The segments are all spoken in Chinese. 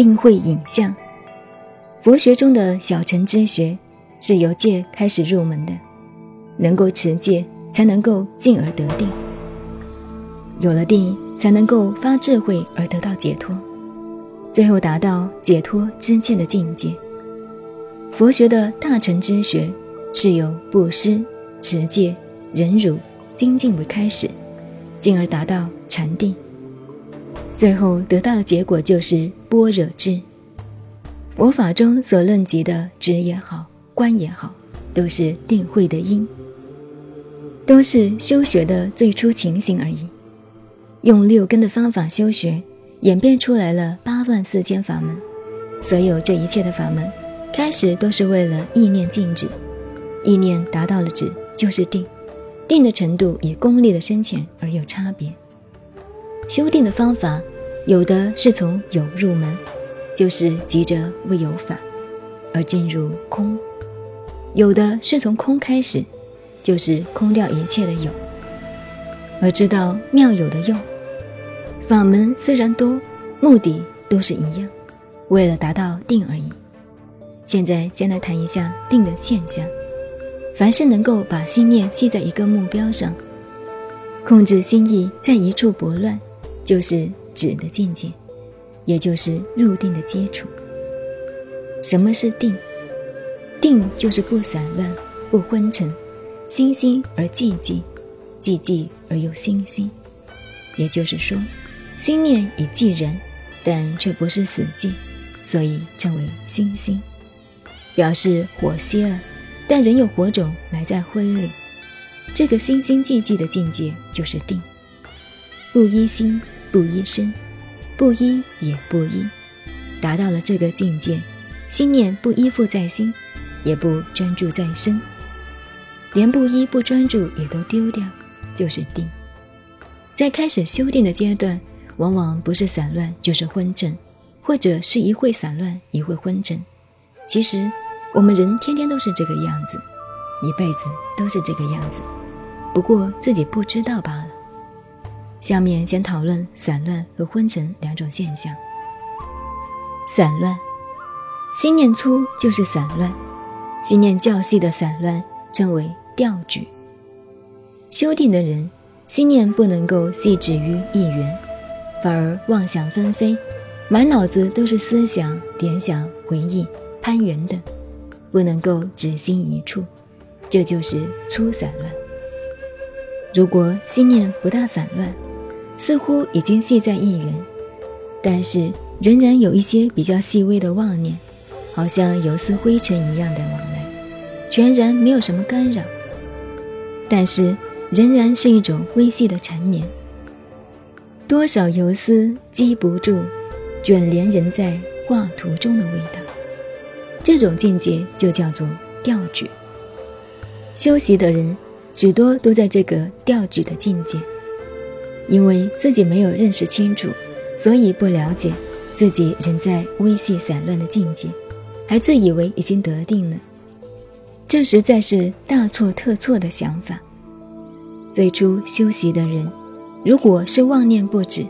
定慧影像。佛学中的小乘之学是由戒开始入门的，能够持戒，才能够进而得定。有了定，才能够发智慧而得到解脱，最后达到解脱之见的境界。佛学的大乘之学是由布施、持戒、忍辱、精进为开始，进而达到禅定，最后得到的结果就是般若智。佛法中所论及的知也好，观也好，都是定慧的因，都是修学的最初情形而已。用六根的方法修学，演变出来了八万四千法门。所有这一切的法门，开始都是为了意念静止，意念达到了止，就是定。定的程度以功力的深浅而有差别。修定的方法，有的是从有入门，就是急着为有法而进入空；有的是从空开始，就是空掉一切的有，而知道妙有的用。法门虽然多，目的都是一样，为了达到定而已。现在先来谈一下定的现象。凡是能够把心念系在一个目标上，控制心意在一处不乱，就是止的境界，也就是入定的基础。什么是定？定就是不散乱、不昏沉，心心而寂寂，寂寂而又心心。也就是说。心念已寂然，但却不是死寂，所以称为心心，表示火熄了，但仍有火种埋在灰里。这个心心寂寂的境界就是定，不依心，不依身，不依也不依，达到了这个境界，心念不依附在心，也不专注在身，连不依不专注也都丢掉，就是定。在开始修定的阶段。往往不是散乱，就是昏沉，或者是一会散乱，一会昏沉。其实我们人天天都是这个样子，一辈子都是这个样子，不过自己不知道罢了。下面先讨论散乱和昏沉两种现象。散乱，心念粗就是散乱，心念较细的散乱称为调举。修定的人，心念不能够细止于一缘。反而妄想纷飞，满脑子都是思想、联想、回忆、攀缘等，不能够止心一处，这就是粗散乱。如果心念不大散乱，似乎已经系在一缘，但是仍然有一些比较细微的妄念，好像游丝灰尘一样的往来，全然没有什么干扰，但是仍然是一种微细的缠绵。多少游丝系不住，卷帘人在画图中的味道。这种境界就叫做调举。修习的人许多都在这个调举的境界，因为自己没有认识清楚，所以不了解自己仍在微细散乱的境界，还自以为已经得定了。这实在是大错特错的想法。最初修习的人。如果是妄念不止，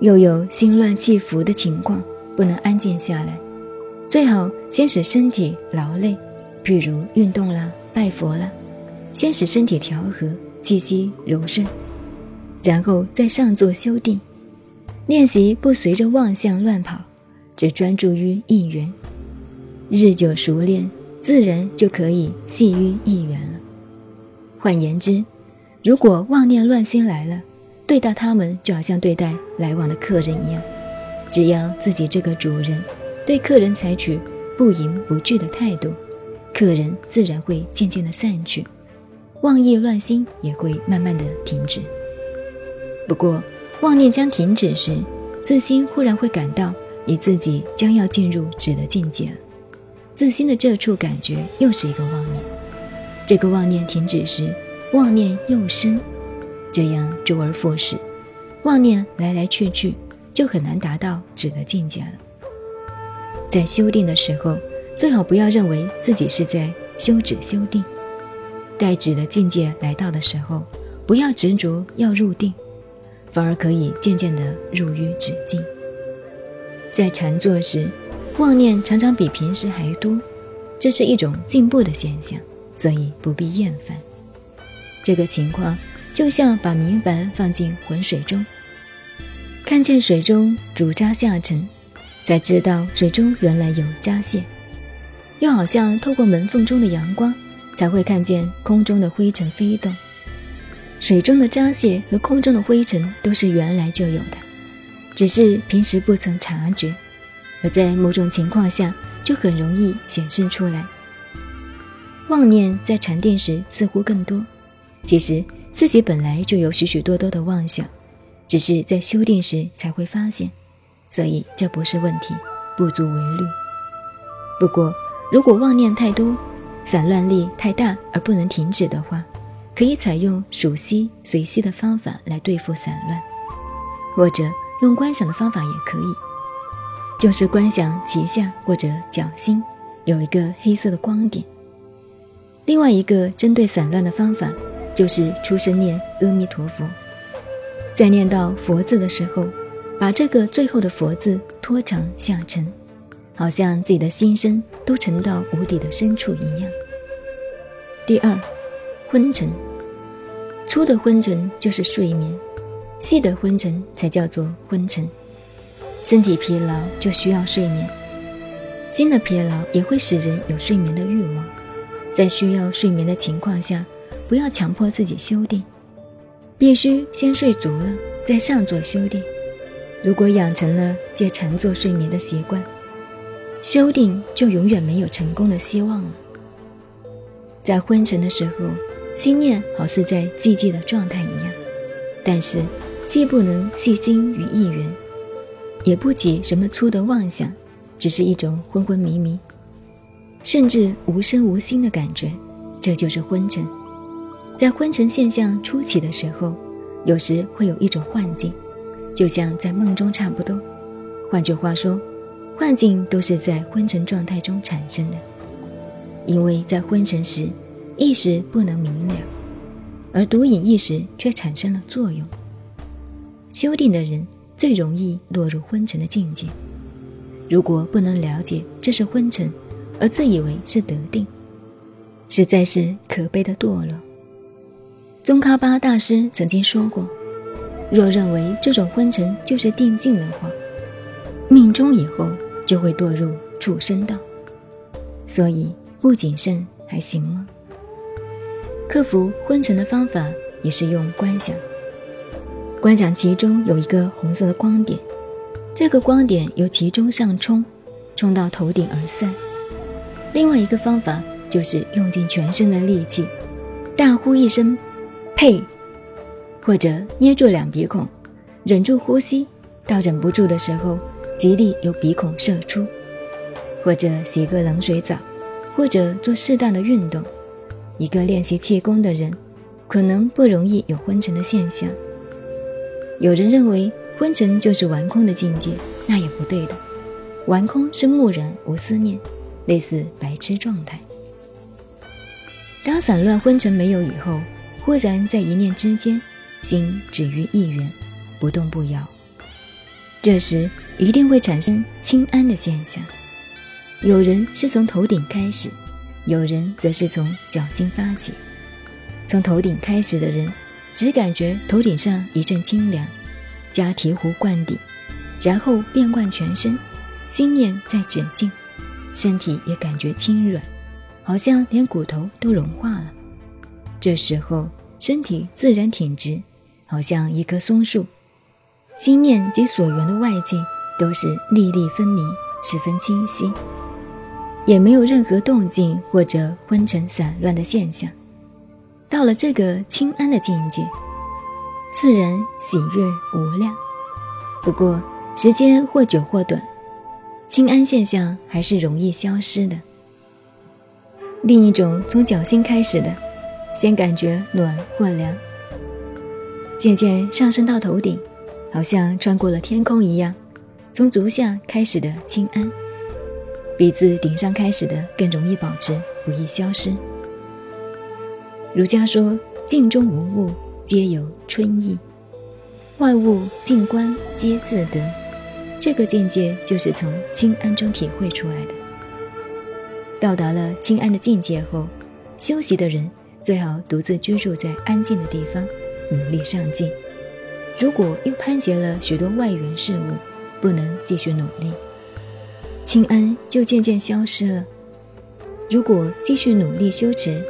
又有心乱气浮的情况，不能安静下来，最好先使身体劳累，譬如运动啦、拜佛啦，先使身体调和，气息柔顺，然后再上座修定，练习不随着妄想乱跑，只专注于一缘，日久熟练，自然就可以系于一缘了。换言之，如果妄念乱心来了，对待他们就好像对待来往的客人一样，只要自己这个主人对客人采取不迎不拒的态度，客人自然会渐渐的散去，妄意乱心也会慢慢的停止。不过，妄念将停止时，自心忽然会感到你自己将要进入止的境界了，自心的这处感觉又是一个妄念，这个妄念停止时，妄念又生。这样周而复始，妄念来来去去，就很难达到止的境界了。在修定的时候，最好不要认为自己是在修止修定。待止的境界来到的时候，不要执着要入定，反而可以渐渐地入于止境。在禅坐时，妄念常常比平时还多，这是一种进步的现象，所以不必厌烦。这个情况就像把明矾放进浑水中，看见水中竹渣下沉，才知道水中原来有渣屑；又好像透过门缝中的阳光，才会看见空中的灰尘飞动。水中的渣屑和空中的灰尘都是原来就有的。只是平时不曾察觉，而在某种情况下就很容易显示出来。妄念在禅定时似乎更多，其实自己本来就有许许多多的妄想，只是在修定时才会发现，所以这不是问题，不足为虑。不过，如果妄念太多、散乱力太大而不能停止的话，可以采用数息随息的方法来对付散乱，或者。用观想的方法也可以，就是观想脐下或者脚心有一个黑色的光点。另外一个针对散乱的方法，就是出声念阿弥陀佛，在念到佛字的时候，把这个最后的佛字拖长下沉，好像自己的心声都沉到无底的深处一样。第二，昏沉，粗的昏沉就是睡眠。细的昏沉才叫做昏沉，身体疲劳就需要睡眠，心的疲劳也会使人有睡眠的欲望。在需要睡眠的情况下，不要强迫自己修订，必须先睡足了再上座修订。如果养成了借禅坐睡眠的习惯，修订就永远没有成功的希望了。在昏沉的时候，心念好似在寂寂的状态一样，但是。既不能细心于一缘，也不起什么粗的妄想，只是一种昏昏迷迷，甚至无声无心的感觉，这就是昏沉。在昏沉现象初起的时候，有时会有一种幻境，就像在梦中差不多。换句话说，幻境都是在昏沉状态中产生的，因为在昏沉时，意识不能明了，而独隐意识却产生了作用。修定的人最容易落入昏沉的境界。如果不能了解这是昏沉，而自以为是得定，实在是可悲的堕落。宗喀巴大师曾经说过：“若认为这种昏沉就是定境的话，命中以后就会堕入畜生道。所以不谨慎还行吗？”克服昏沉的方法也是用观想。观想其中有一个红色的光点，这个光点由其中上冲，冲到头顶而散。另外一个方法就是用尽全身的力气，大呼一声“呸”，或者捏住两鼻孔，忍住呼吸，到忍不住的时候，极力由鼻孔射出，或者洗个冷水澡，或者做适当的运动。一个练习气功的人，可能不容易有昏沉的现象。有人认为昏沉就是玩空的境界，那也不对的。玩空是木然无思念，类似白痴状态。当散乱昏沉没有以后，忽然在一念之间，心止于一元，不动不摇。这时一定会产生清安的现象。有人是从头顶开始，有人则是从脚心发起。从头顶开始的人。只感觉头顶上一阵清凉，加醍醐灌顶，然后遍灌全身，心念在止境，身体也感觉轻软，好像连骨头都融化了。这时候身体自然挺直，好像一棵松树，心念及所缘的外境都是粒粒分明，十分清晰，也没有任何动静或者昏沉散乱的现象。到了这个清安的境界，自然喜悦无量。不过时间或久或短，清安现象还是容易消失的。另一种从脚心开始的，先感觉暖或凉，渐渐上升到头顶，好像穿过了天空一样。从足下开始的清安，比自顶上开始的更容易保持，不易消失。儒家说：“境中无物，皆有春意；外物静观，皆自得。这个境界就是从清安中体会出来的。到达了清安的境界后，修习的人最好独自居住在安静的地方，努力上进。如果又攀结了许多外缘事物，不能继续努力，清安就渐渐消失了。如果继续努力修持，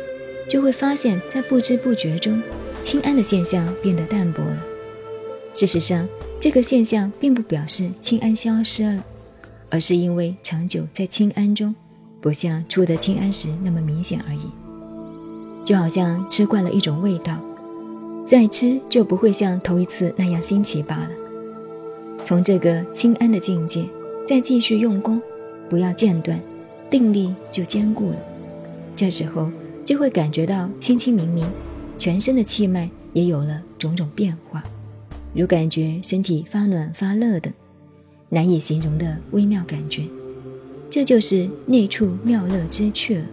就会发现，在不知不觉中，清安的现象变得淡薄了。事实上，这个现象并不表示清安消失了，而是因为长久在清安中，不像初得清安时那么明显而已。就好像吃惯了一种味道，再吃就不会像头一次那样新奇罢了。从这个清安的境界，再继续用功，不要间断，定力就坚固了。这时候就会感觉到清清明明，全身的气脉也有了种种变化。如感觉身体发暖发热等难以形容的微妙感觉，这就是内处妙乐之趣了。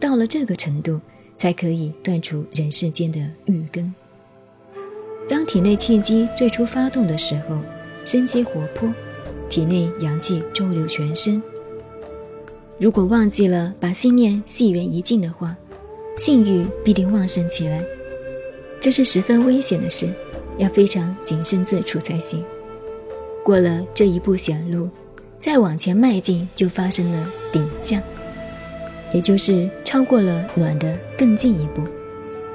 到了这个程度，才可以断除人世间的欲根。当体内气机最初发动的时候，生机活泼，体内阳气周流全身。如果忘记了把心念系缘一尽的话，性欲必定旺盛起来，这是十分危险的事。要非常谨慎自处才行。过了这一步险路，再往前迈进，就发生了顶降，也就是超过了暖的更进一步。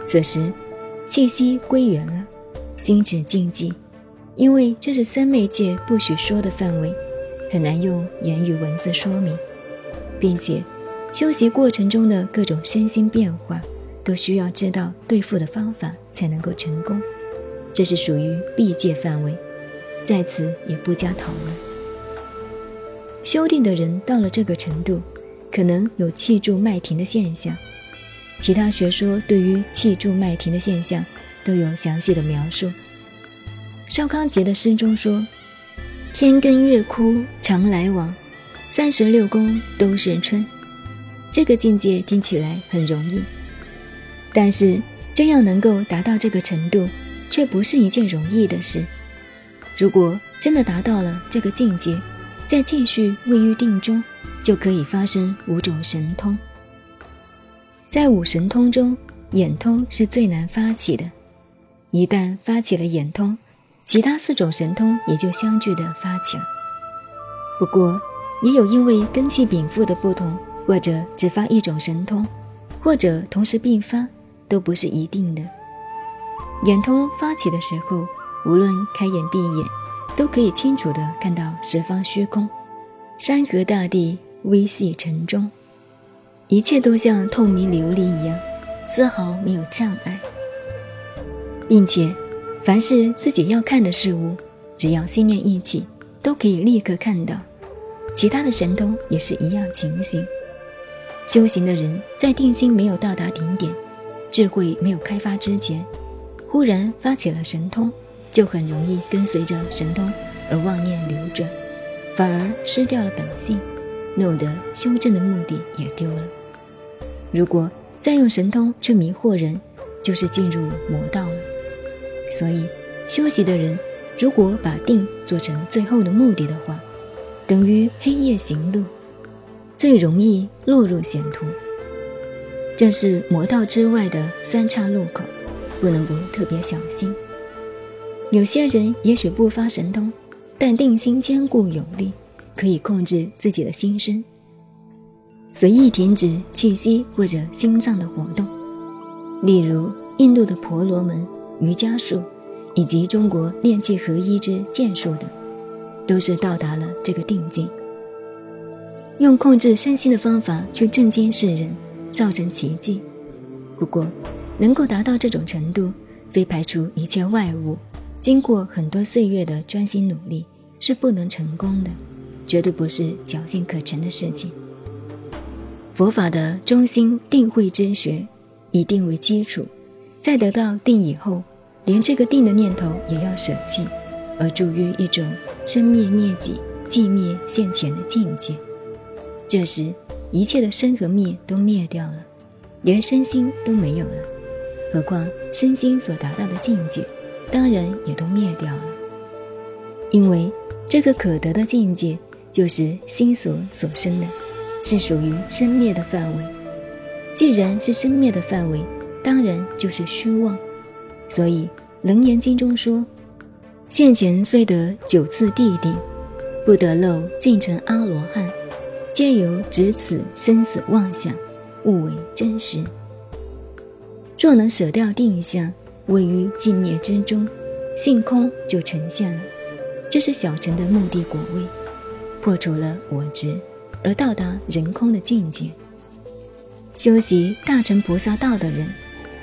此时，气息归元了，心止静寂，因为这是三昧界不许说的范围，很难用言语文字说明，并且修习过程中的各种身心变化，都需要知道对付的方法才能够成功。这是属于闭界范围，在此也不加讨论。修定的人到了这个程度，可能有气住脉停的现象。其他学说对于气住脉停的现象都有详细的描述。邵康节的诗中说：“天根月枯常来往，三十六宫都是春。”这个境界听起来很容易，但是真要能够达到这个程度。却不是一件容易的事。如果真的达到了这个境界，在继续位于定中，就可以发生五种神通。在五神通中，眼通是最难发起的。一旦发起了眼通，其他四种神通也就相继的发起了。不过，也有因为根气禀赋的不同，或者只发一种神通，或者同时并发，都不是一定的。眼通发起的时候，无论开眼闭眼，都可以清楚地看到十方虚空、山河大地、微细尘中，一切都像透明琉璃一样，丝毫没有障碍。并且，凡是自己要看的事物，只要心念一起，都可以立刻看到。其他的神通也是一样情形。修行的人在定心没有到达顶点，智慧没有开发之前。忽然发起了神通，就很容易跟随着神通而妄念流转，反而失掉了本性，弄得修正的目的也丢了。如果再用神通去迷惑人，就是进入魔道了。所以，修习的人如果把定做成最后的目的的话，等于黑夜行路，最容易落入险途。这是魔道之外的三岔路口。不能不特别小心。有些人也许不发神通，但定心坚固有力，可以控制自己的心声，随意停止气息或者心脏的活动。例如印度的婆罗门、瑜伽术，以及中国练气合一之剑术等，都是到达了这个定境，用控制身心的方法去震惊世人，造成奇迹。不过。能够达到这种程度，非排除一切外物，经过很多岁月的专心努力是不能成功的，绝对不是侥幸可成的事情。佛法的中心定慧之学，以定为基础，在得到定以后，连这个定的念头也要舍弃，而住于一种生灭灭己、寂灭现前的境界。这时，一切的生和灭都灭掉了，连身心都没有了。何况身心所达到的境界，当然也都灭掉了。因为这个可得的境界，就是心所所生的，是属于生灭的范围。既然是生灭的范围，当然就是虚妄。所以《楞严经》中说：“现前虽得九次地顶，不得漏尽成阿罗汉，皆由执此生死妄想，误为真实。若能舍掉定相，位于寂灭之中，性空就呈现了。这是小乘的目的果位，破除了我执，而到达人空的境界。修习大乘菩萨道的人。”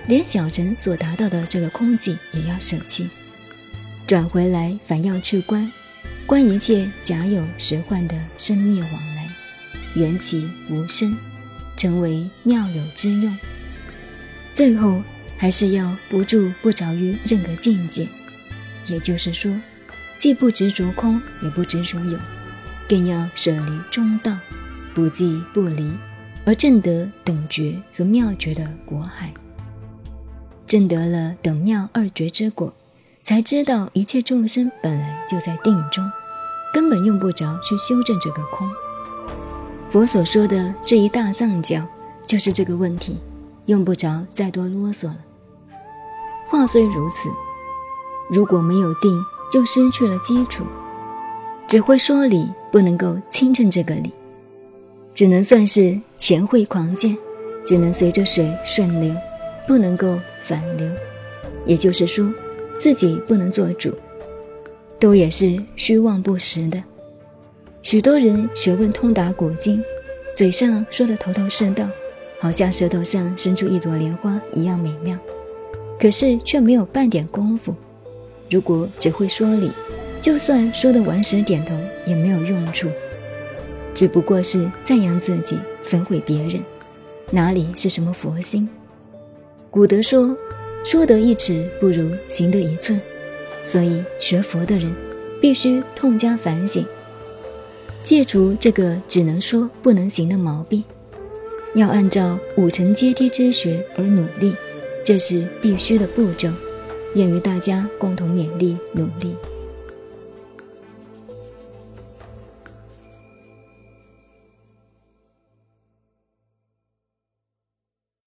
连小乘所达到的这个空寂也要舍弃，转回来反要去观，观一切假有实幻的生灭往来，缘起无生，成为妙有之用。最后还是要不住不着于任何境界，也就是说，既不执着空，也不执着有，更要舍离中道，不即不离，而证得等觉和妙觉的果海。证得了等妙二绝之果，才知道一切众生本来就在定中，根本用不着去修正这个空。佛所说的这一大藏教，就是这个问题，用不着再多啰嗦了。话虽如此，如果没有定，就失去了基础，只会说理，不能够亲证这个理，只能算是钱会狂见，只能随着水顺流。不能够反流，也就是说，自己不能做主，都也是虚妄不实的。许多人学问通达古今，嘴上说的头头是道，好像舌头上伸出一朵莲花一样美妙，可是却没有半点功夫。如果只会说理，就算说的完舌点头也没有用处，只不过是赞扬自己，损毁别人，哪里是什么佛心？古德说：“说得一尺，不如行得一寸。”所以学佛的人必须痛加反省，戒除这个只能说不能行的毛病，要按照五层阶梯之学而努力，这是必须的步骤。愿与大家共同勉励努力。